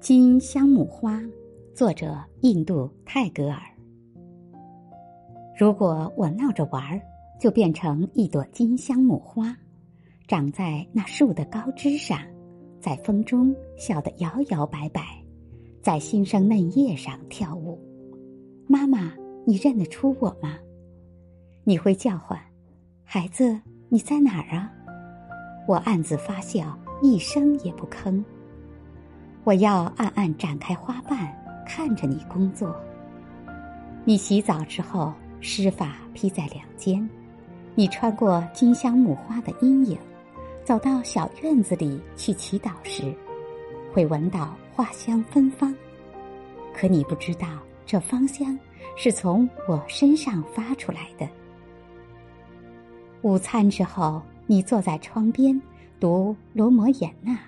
金香木花，作者印度泰戈尔。如果我闹着玩儿，就变成一朵金香木花，长在那树的高枝上，在风中笑得摇摇摆摆，在新生嫩叶上跳舞。妈妈，你认得出我吗？你会叫唤：“孩子，你在哪儿啊？”我暗自发笑，一声也不吭。我要暗暗展开花瓣，看着你工作。你洗澡之后，湿发披在两肩，你穿过金香木花的阴影，走到小院子里去祈祷时，会闻到花香芬芳。可你不知道，这芳香是从我身上发出来的。午餐之后，你坐在窗边读罗摩衍那。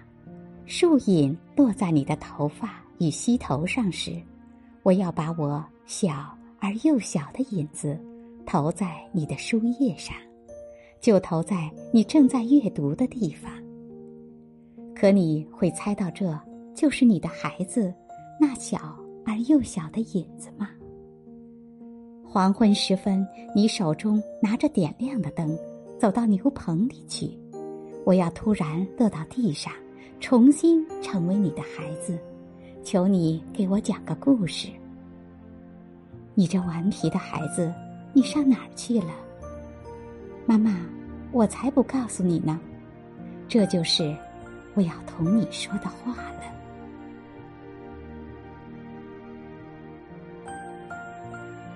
树影落在你的头发与膝头上时，我要把我小而又小的影子投在你的书页上，就投在你正在阅读的地方。可你会猜到这就是你的孩子那小而又小的影子吗？黄昏时分，你手中拿着点亮的灯，走到牛棚里去，我要突然落到地上。重新成为你的孩子，求你给我讲个故事。你这顽皮的孩子，你上哪儿去了？妈妈，我才不告诉你呢。这就是我要同你说的话了。